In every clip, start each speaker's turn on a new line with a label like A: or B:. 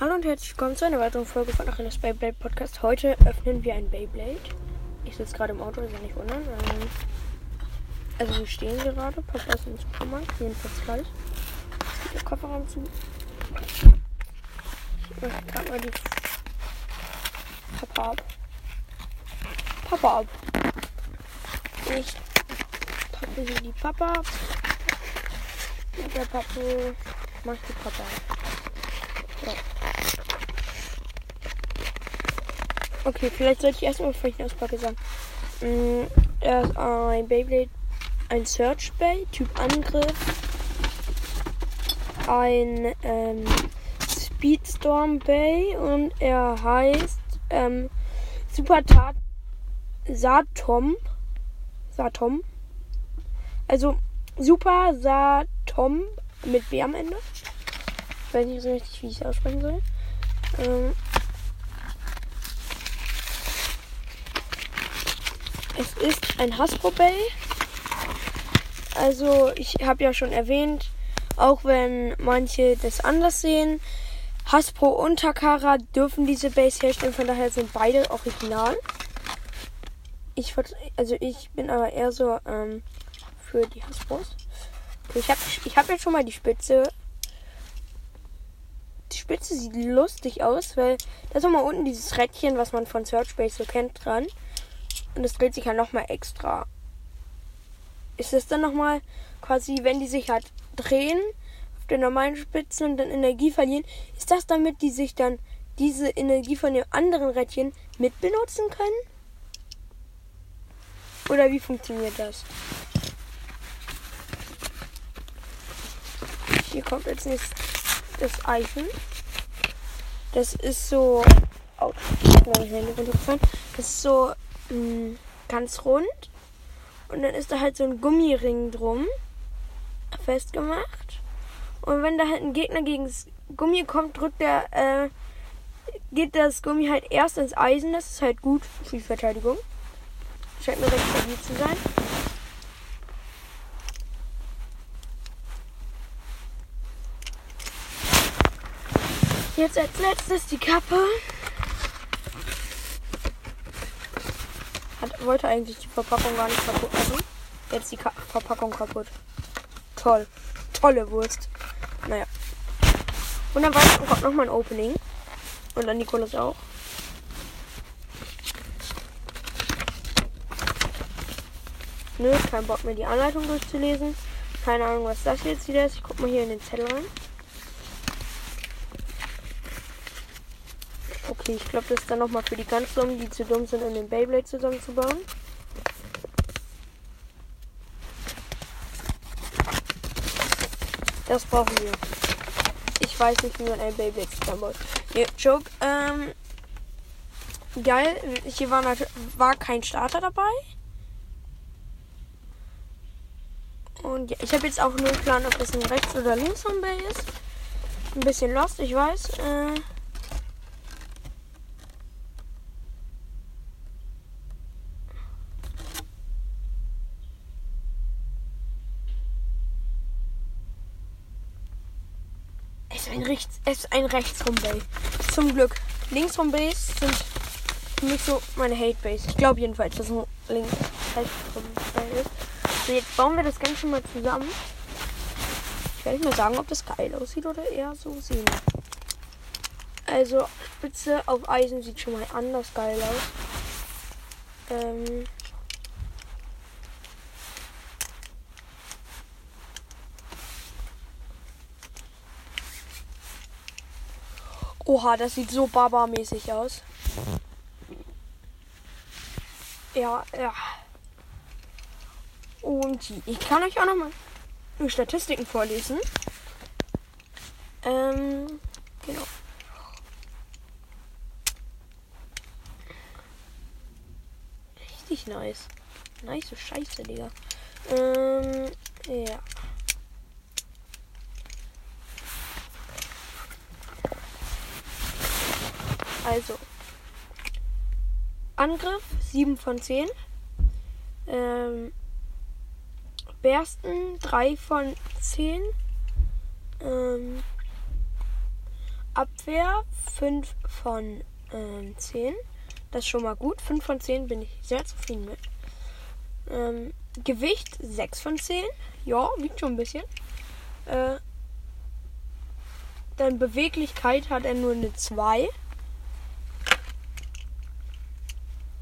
A: Hallo und herzlich willkommen zu einer weiteren Folge von Achilles Beyblade Podcast. Heute öffnen wir ein Beyblade. Ich sitze gerade im Auto, ja nicht wundern. Also wir stehen gerade, Papa ist im Supermarkt, jedenfalls gleich. Jetzt geht der Kofferraum zu. Ich mache gerade mal die Papa ab. Papa ab. Ich packe hier die Papa ab. Und der Papa macht die Papa ab. So. Okay, vielleicht sollte ich erstmal, bevor ich ihn auspacke, sagen. Mm, Er ist ein Beyblade, ein Search Bay, Typ Angriff, ein ähm, Speedstorm Bay und er heißt ähm, Super Tat Satom. Satom. Also Super Satom mit B am Ende. Ich weiß nicht so richtig, wie ich es aussprechen soll. Ähm, es ist ein Hasbro Bay. Also, ich habe ja schon erwähnt, auch wenn manche das anders sehen, Hasbro und Takara dürfen diese Bays herstellen, von daher sind beide original. Ich, also ich bin aber eher so ähm, für die Hasbros. Ich habe ich hab jetzt schon mal die Spitze. Die Spitze sieht lustig aus, weil da ist nochmal unten dieses Rädchen, was man von Search Base so kennt, dran. Und das dreht sich halt nochmal extra. Ist das dann nochmal quasi, wenn die sich halt drehen auf der normalen Spitze und dann Energie verlieren, ist das damit, die sich dann diese Energie von dem anderen Rädchen mit benutzen können? Oder wie funktioniert das? Hier kommt jetzt nächstes das Eisen. Das ist so. Oh, mein Handy runtergefallen. Das ist so mh, ganz rund. Und dann ist da halt so ein Gummiring drum festgemacht. Und wenn da halt ein Gegner gegen das Gummi kommt, drückt der, äh, geht das Gummi halt erst ins Eisen. Das ist halt gut für die Verteidigung. Scheint mir recht stabil zu sein. Jetzt als letztes die Kappe. Wollte eigentlich die Verpackung gar nicht kaputt machen. Jetzt die Ka Verpackung kaputt. Toll. Tolle Wurst. Naja. Und dann weiter kommt nochmal ein Opening. Und dann Nikolas auch. Nö, kein Bock mehr die Anleitung durchzulesen. Keine Ahnung, was das jetzt wieder ist. Ich guck mal hier in den Zettel rein. Okay, ich glaube, das ist dann nochmal für die ganz Dummen, die zu dumm sind, um den Beyblade zusammenzubauen. Das brauchen wir. Ich weiß nicht, wie man ein Beyblade zusammenbaut. Nee, Joke, ähm, geil. Hier war, war kein Starter dabei. Und ja, ich habe jetzt auch nur einen Plan, ob das ein rechts oder links vom Bay ist. Ein bisschen lost, ich weiß. Äh, Es ist ein rechts, es ist ein rechts vom Bay. Zum Glück. Links vom Base sind für mich so meine Hate Base. Ich glaube jedenfalls, dass ein links rechts vom Bay ist. So, jetzt bauen wir das Ganze mal zusammen. Ich werde nicht mehr sagen, ob das geil aussieht oder eher so sehen. Also, Spitze auf Eisen sieht schon mal anders geil aus. Ähm. Oha, das sieht so barbarmäßig aus. Ja, ja. Und ich kann euch auch noch mal die Statistiken vorlesen. Ähm, genau. Richtig nice. Nice Scheiße, Digga. Ähm, ja. Also. Angriff 7 von 10. Ähm, Bersten 3 von 10. Ähm, Abwehr 5 von ähm, 10. Das ist schon mal gut. 5 von 10 bin ich sehr zufrieden mit. Ähm, Gewicht 6 von 10. Ja, wiegt schon ein bisschen. Äh, dann Beweglichkeit hat er nur eine 2.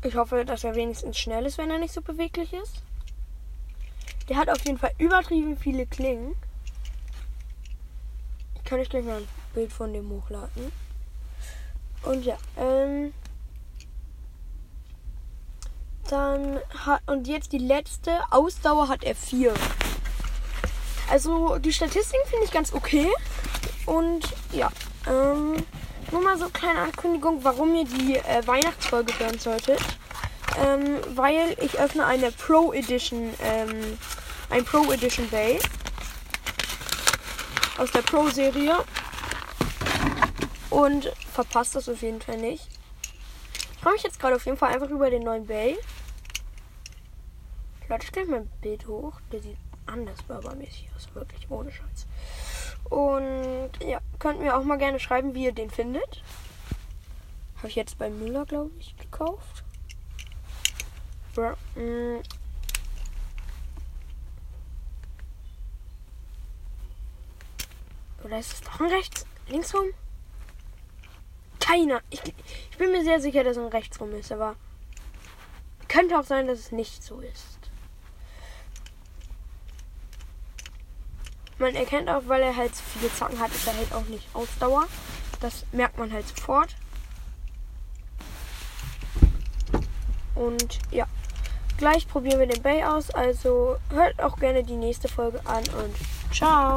A: Ich hoffe, dass er wenigstens schnell ist, wenn er nicht so beweglich ist. Der hat auf jeden Fall übertrieben viele Klingen. Ich kann euch gleich mal ein Bild von dem hochladen. Und ja, ähm. Dann hat. Und jetzt die letzte. Ausdauer hat er 4. Also die Statistiken finde ich ganz okay. Und ja, ähm. Nur mal so eine kleine Ankündigung, warum ihr die äh, Weihnachtsfolge hören solltet. Ähm, weil ich öffne eine Pro Edition, ähm, ein Pro Edition Bay aus der Pro Serie und verpasst das auf jeden Fall nicht. Ich freue mich jetzt gerade auf jeden Fall einfach über den neuen Bay. Leute, stelle mein Bild hoch. Der sieht anders burgermäßig aus, wirklich ohne Scheiß. Und ja, könnt mir auch mal gerne schreiben, wie ihr den findet. Habe ich jetzt bei Müller, glaube ich, gekauft. Mm. Oder ist es doch ein rechts? Links rum? Keiner. Ich, ich bin mir sehr sicher, dass es ein rechts rum ist, aber könnte auch sein, dass es nicht so ist. Man erkennt auch, weil er halt viele Zacken hat, ist er halt auch nicht Ausdauer. Das merkt man halt sofort. Und ja, gleich probieren wir den Bay aus. Also hört auch gerne die nächste Folge an und ciao.